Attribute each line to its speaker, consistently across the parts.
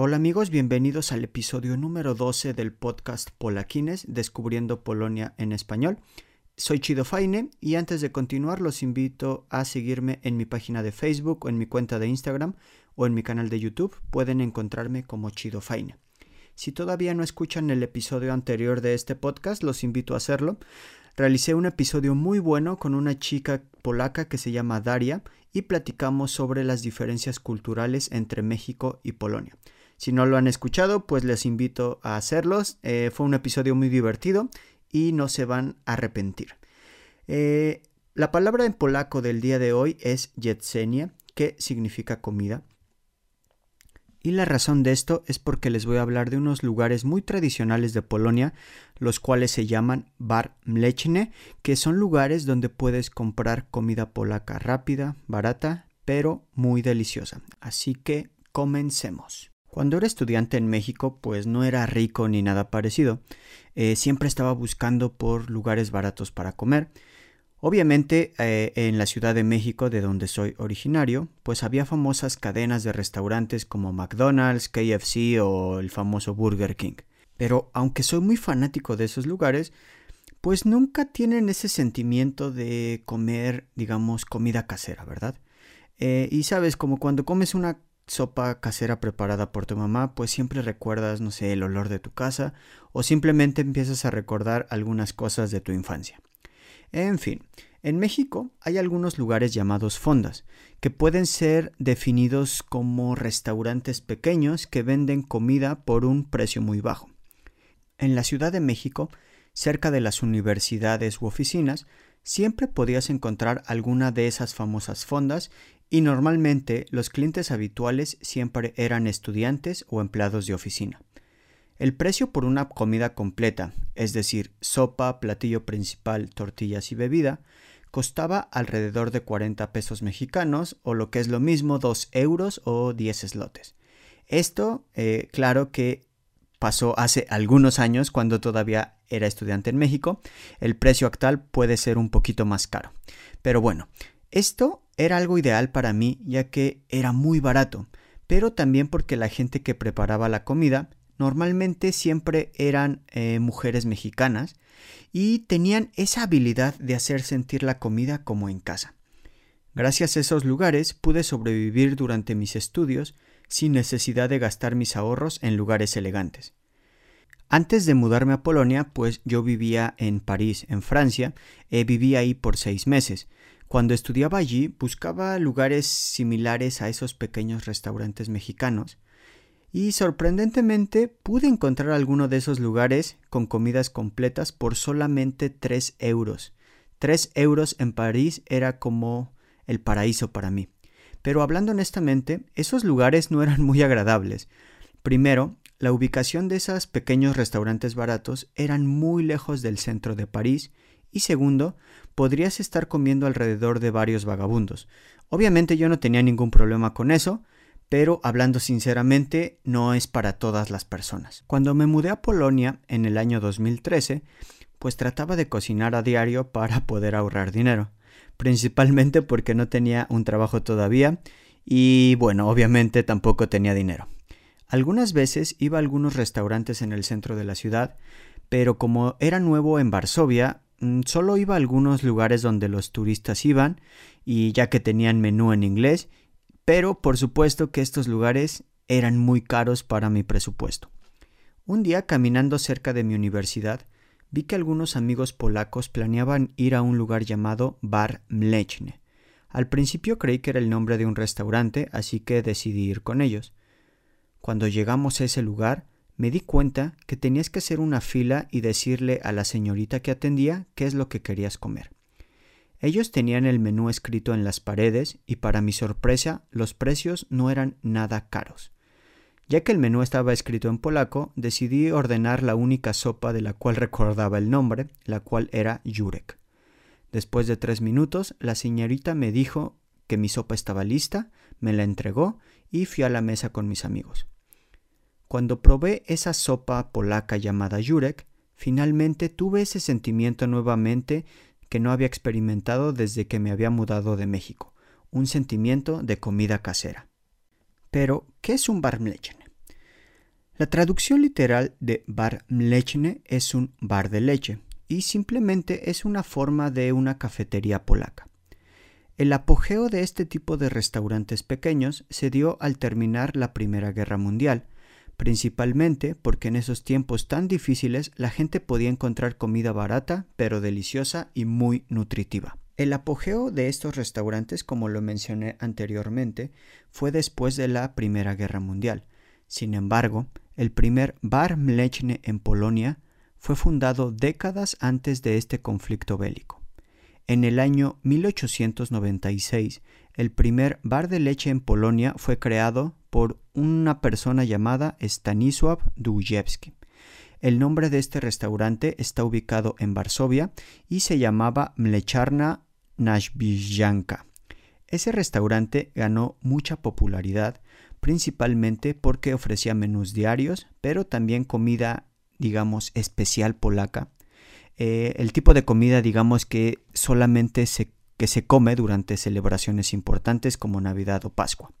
Speaker 1: Hola amigos, bienvenidos al episodio número 12 del podcast Polaquines, Descubriendo Polonia en español. Soy Chido Faine y antes de continuar los invito a seguirme en mi página de Facebook o en mi cuenta de Instagram o en mi canal de YouTube. Pueden encontrarme como Chido Faine. Si todavía no escuchan el episodio anterior de este podcast, los invito a hacerlo. Realicé un episodio muy bueno con una chica polaca que se llama Daria y platicamos sobre las diferencias culturales entre México y Polonia. Si no lo han escuchado, pues les invito a hacerlos. Eh, fue un episodio muy divertido y no se van a arrepentir. Eh, la palabra en polaco del día de hoy es jedzenie, que significa comida. Y la razón de esto es porque les voy a hablar de unos lugares muy tradicionales de Polonia, los cuales se llaman Bar Mleczny, que son lugares donde puedes comprar comida polaca rápida, barata, pero muy deliciosa. Así que comencemos. Cuando era estudiante en México, pues no era rico ni nada parecido. Eh, siempre estaba buscando por lugares baratos para comer. Obviamente eh, en la Ciudad de México, de donde soy originario, pues había famosas cadenas de restaurantes como McDonald's, KFC o el famoso Burger King. Pero aunque soy muy fanático de esos lugares, pues nunca tienen ese sentimiento de comer, digamos, comida casera, ¿verdad? Eh, y sabes, como cuando comes una sopa casera preparada por tu mamá, pues siempre recuerdas, no sé, el olor de tu casa o simplemente empiezas a recordar algunas cosas de tu infancia. En fin, en México hay algunos lugares llamados fondas, que pueden ser definidos como restaurantes pequeños que venden comida por un precio muy bajo. En la Ciudad de México, cerca de las universidades u oficinas, siempre podías encontrar alguna de esas famosas fondas y normalmente los clientes habituales siempre eran estudiantes o empleados de oficina. El precio por una comida completa, es decir, sopa, platillo principal, tortillas y bebida, costaba alrededor de 40 pesos mexicanos o lo que es lo mismo 2 euros o 10 slotes. Esto, eh, claro que pasó hace algunos años cuando todavía era estudiante en México. El precio actual puede ser un poquito más caro. Pero bueno, esto era algo ideal para mí ya que era muy barato, pero también porque la gente que preparaba la comida normalmente siempre eran eh, mujeres mexicanas y tenían esa habilidad de hacer sentir la comida como en casa. Gracias a esos lugares pude sobrevivir durante mis estudios sin necesidad de gastar mis ahorros en lugares elegantes. Antes de mudarme a Polonia, pues yo vivía en París, en Francia, eh, viví ahí por seis meses, cuando estudiaba allí buscaba lugares similares a esos pequeños restaurantes mexicanos y sorprendentemente pude encontrar alguno de esos lugares con comidas completas por solamente 3 euros. 3 euros en París era como el paraíso para mí. Pero hablando honestamente, esos lugares no eran muy agradables. Primero, la ubicación de esos pequeños restaurantes baratos eran muy lejos del centro de París y segundo, podrías estar comiendo alrededor de varios vagabundos. Obviamente yo no tenía ningún problema con eso, pero hablando sinceramente no es para todas las personas. Cuando me mudé a Polonia en el año 2013, pues trataba de cocinar a diario para poder ahorrar dinero, principalmente porque no tenía un trabajo todavía y bueno, obviamente tampoco tenía dinero. Algunas veces iba a algunos restaurantes en el centro de la ciudad, pero como era nuevo en Varsovia, solo iba a algunos lugares donde los turistas iban y ya que tenían menú en inglés, pero por supuesto que estos lugares eran muy caros para mi presupuesto. Un día caminando cerca de mi universidad, vi que algunos amigos polacos planeaban ir a un lugar llamado Bar Mleczny. Al principio creí que era el nombre de un restaurante, así que decidí ir con ellos. Cuando llegamos a ese lugar, me di cuenta que tenías que hacer una fila y decirle a la señorita que atendía qué es lo que querías comer. Ellos tenían el menú escrito en las paredes y para mi sorpresa los precios no eran nada caros. Ya que el menú estaba escrito en polaco, decidí ordenar la única sopa de la cual recordaba el nombre, la cual era Jurek. Después de tres minutos, la señorita me dijo que mi sopa estaba lista, me la entregó y fui a la mesa con mis amigos. Cuando probé esa sopa polaca llamada Jurek, finalmente tuve ese sentimiento nuevamente que no había experimentado desde que me había mudado de México, un sentimiento de comida casera. Pero, ¿qué es un bar mleczny? La traducción literal de bar mleczny es un bar de leche y simplemente es una forma de una cafetería polaca. El apogeo de este tipo de restaurantes pequeños se dio al terminar la Primera Guerra Mundial, principalmente porque en esos tiempos tan difíciles la gente podía encontrar comida barata, pero deliciosa y muy nutritiva. El apogeo de estos restaurantes, como lo mencioné anteriormente, fue después de la Primera Guerra Mundial. Sin embargo, el primer Bar Mleczny en Polonia fue fundado décadas antes de este conflicto bélico. En el año 1896, el primer bar de leche en Polonia fue creado por una persona llamada Stanisław Dujewski. El nombre de este restaurante está ubicado en Varsovia y se llamaba Mleczarna Nashvizhanka. Ese restaurante ganó mucha popularidad, principalmente porque ofrecía menús diarios, pero también comida, digamos, especial polaca, eh, el tipo de comida, digamos, que solamente se, que se come durante celebraciones importantes como Navidad o Pascua.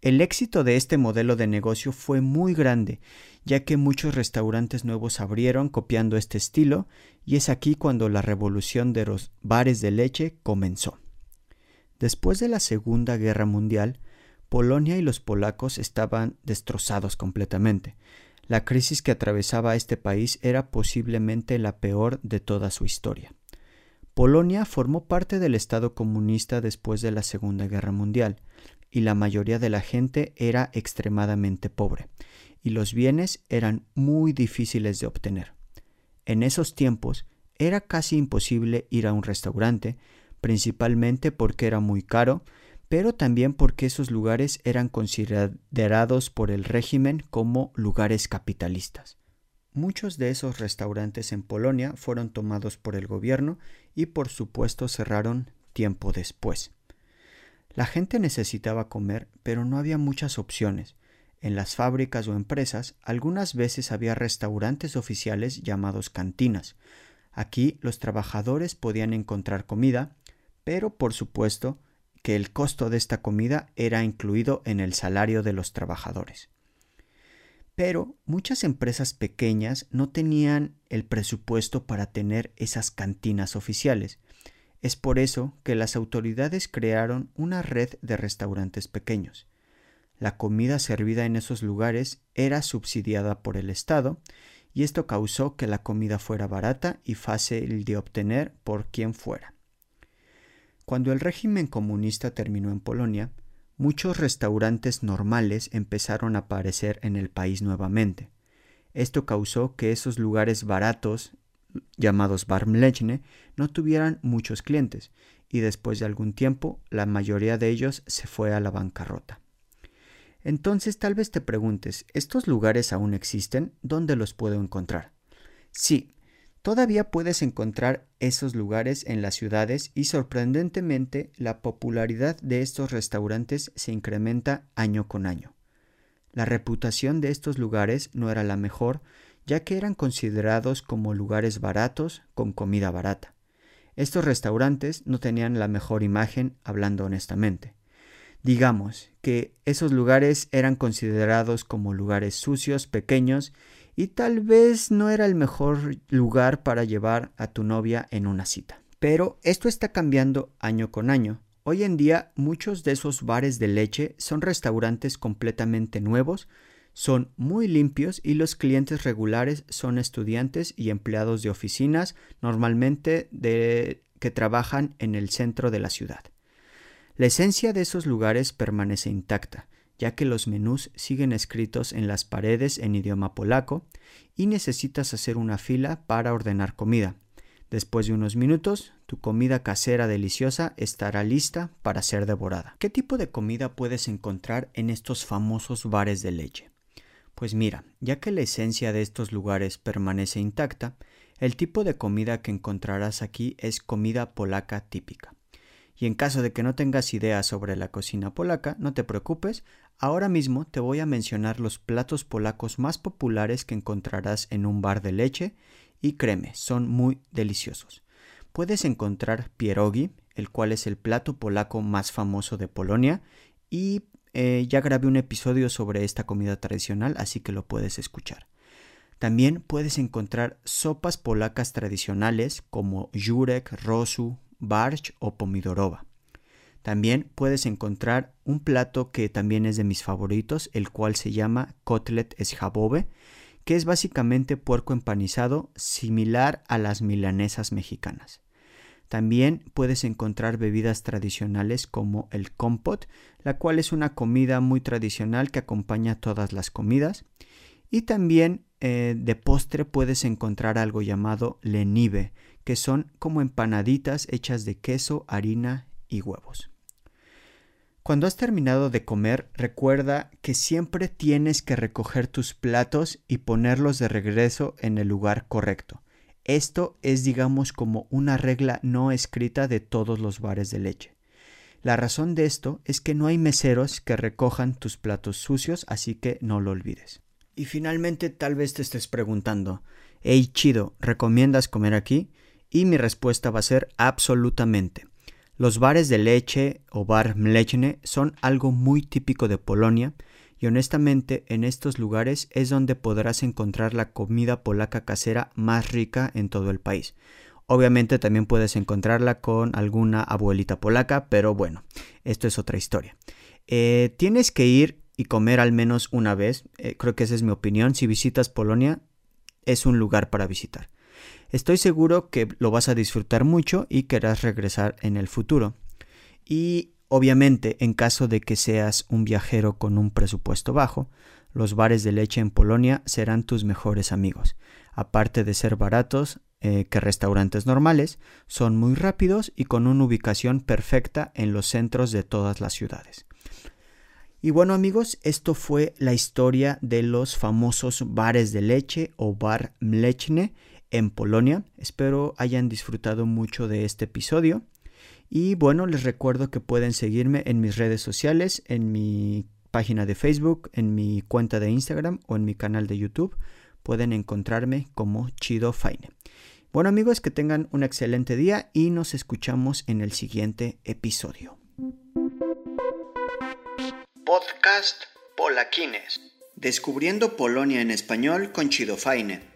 Speaker 1: El éxito de este modelo de negocio fue muy grande, ya que muchos restaurantes nuevos abrieron copiando este estilo, y es aquí cuando la revolución de los bares de leche comenzó. Después de la Segunda Guerra Mundial, Polonia y los polacos estaban destrozados completamente. La crisis que atravesaba este país era posiblemente la peor de toda su historia. Polonia formó parte del Estado comunista después de la Segunda Guerra Mundial, y la mayoría de la gente era extremadamente pobre, y los bienes eran muy difíciles de obtener. En esos tiempos era casi imposible ir a un restaurante, principalmente porque era muy caro pero también porque esos lugares eran considerados por el régimen como lugares capitalistas. Muchos de esos restaurantes en Polonia fueron tomados por el gobierno y por supuesto cerraron tiempo después. La gente necesitaba comer, pero no había muchas opciones. En las fábricas o empresas algunas veces había restaurantes oficiales llamados cantinas. Aquí los trabajadores podían encontrar comida, pero por supuesto que el costo de esta comida era incluido en el salario de los trabajadores. Pero muchas empresas pequeñas no tenían el presupuesto para tener esas cantinas oficiales. Es por eso que las autoridades crearon una red de restaurantes pequeños. La comida servida en esos lugares era subsidiada por el Estado y esto causó que la comida fuera barata y fácil de obtener por quien fuera. Cuando el régimen comunista terminó en Polonia, muchos restaurantes normales empezaron a aparecer en el país nuevamente. Esto causó que esos lugares baratos, llamados bar mleczny, no tuvieran muchos clientes, y después de algún tiempo la mayoría de ellos se fue a la bancarrota. Entonces tal vez te preguntes, ¿estos lugares aún existen? ¿Dónde los puedo encontrar? Sí, Todavía puedes encontrar esos lugares en las ciudades y sorprendentemente la popularidad de estos restaurantes se incrementa año con año. La reputación de estos lugares no era la mejor, ya que eran considerados como lugares baratos con comida barata. Estos restaurantes no tenían la mejor imagen, hablando honestamente. Digamos que esos lugares eran considerados como lugares sucios, pequeños y tal vez no era el mejor lugar para llevar a tu novia en una cita. Pero esto está cambiando año con año. Hoy en día muchos de esos bares de leche son restaurantes completamente nuevos, son muy limpios y los clientes regulares son estudiantes y empleados de oficinas, normalmente de que trabajan en el centro de la ciudad. La esencia de esos lugares permanece intacta, ya que los menús siguen escritos en las paredes en idioma polaco y necesitas hacer una fila para ordenar comida. Después de unos minutos, tu comida casera deliciosa estará lista para ser devorada. ¿Qué tipo de comida puedes encontrar en estos famosos bares de leche? Pues mira, ya que la esencia de estos lugares permanece intacta, el tipo de comida que encontrarás aquí es comida polaca típica. Y en caso de que no tengas idea sobre la cocina polaca, no te preocupes, ahora mismo te voy a mencionar los platos polacos más populares que encontrarás en un bar de leche y créeme, son muy deliciosos. Puedes encontrar pierogi, el cual es el plato polaco más famoso de Polonia, y eh, ya grabé un episodio sobre esta comida tradicional, así que lo puedes escuchar. También puedes encontrar sopas polacas tradicionales como jurek, rosu, barch o pomidorowa. También puedes encontrar un plato que también es de mis favoritos, el cual se llama kotlet schabowe, que es básicamente puerco empanizado similar a las milanesas mexicanas. También puedes encontrar bebidas tradicionales como el compot, la cual es una comida muy tradicional que acompaña todas las comidas. Y también eh, de postre puedes encontrar algo llamado lenive, que son como empanaditas hechas de queso, harina y huevos. Cuando has terminado de comer, recuerda que siempre tienes que recoger tus platos y ponerlos de regreso en el lugar correcto. Esto es digamos como una regla no escrita de todos los bares de leche. La razón de esto es que no hay meseros que recojan tus platos sucios, así que no lo olvides. Y finalmente tal vez te estés preguntando, hey chido, ¿recomiendas comer aquí? Y mi respuesta va a ser absolutamente. Los bares de leche o bar mleczny son algo muy típico de Polonia y honestamente en estos lugares es donde podrás encontrar la comida polaca casera más rica en todo el país. Obviamente también puedes encontrarla con alguna abuelita polaca, pero bueno, esto es otra historia. Eh, tienes que ir y comer al menos una vez, eh, creo que esa es mi opinión, si visitas Polonia es un lugar para visitar. Estoy seguro que lo vas a disfrutar mucho y querrás regresar en el futuro. Y obviamente, en caso de que seas un viajero con un presupuesto bajo, los bares de leche en Polonia serán tus mejores amigos. Aparte de ser baratos eh, que restaurantes normales, son muy rápidos y con una ubicación perfecta en los centros de todas las ciudades. Y bueno amigos, esto fue la historia de los famosos bares de leche o bar mleczny en Polonia. Espero hayan disfrutado mucho de este episodio. Y bueno, les recuerdo que pueden seguirme en mis redes sociales, en mi página de Facebook, en mi cuenta de Instagram o en mi canal de YouTube. Pueden encontrarme como Chido Faine. Bueno amigos, que tengan un excelente día y nos escuchamos en el siguiente episodio.
Speaker 2: Podcast Polaquines. Descubriendo Polonia en español con Chido Faine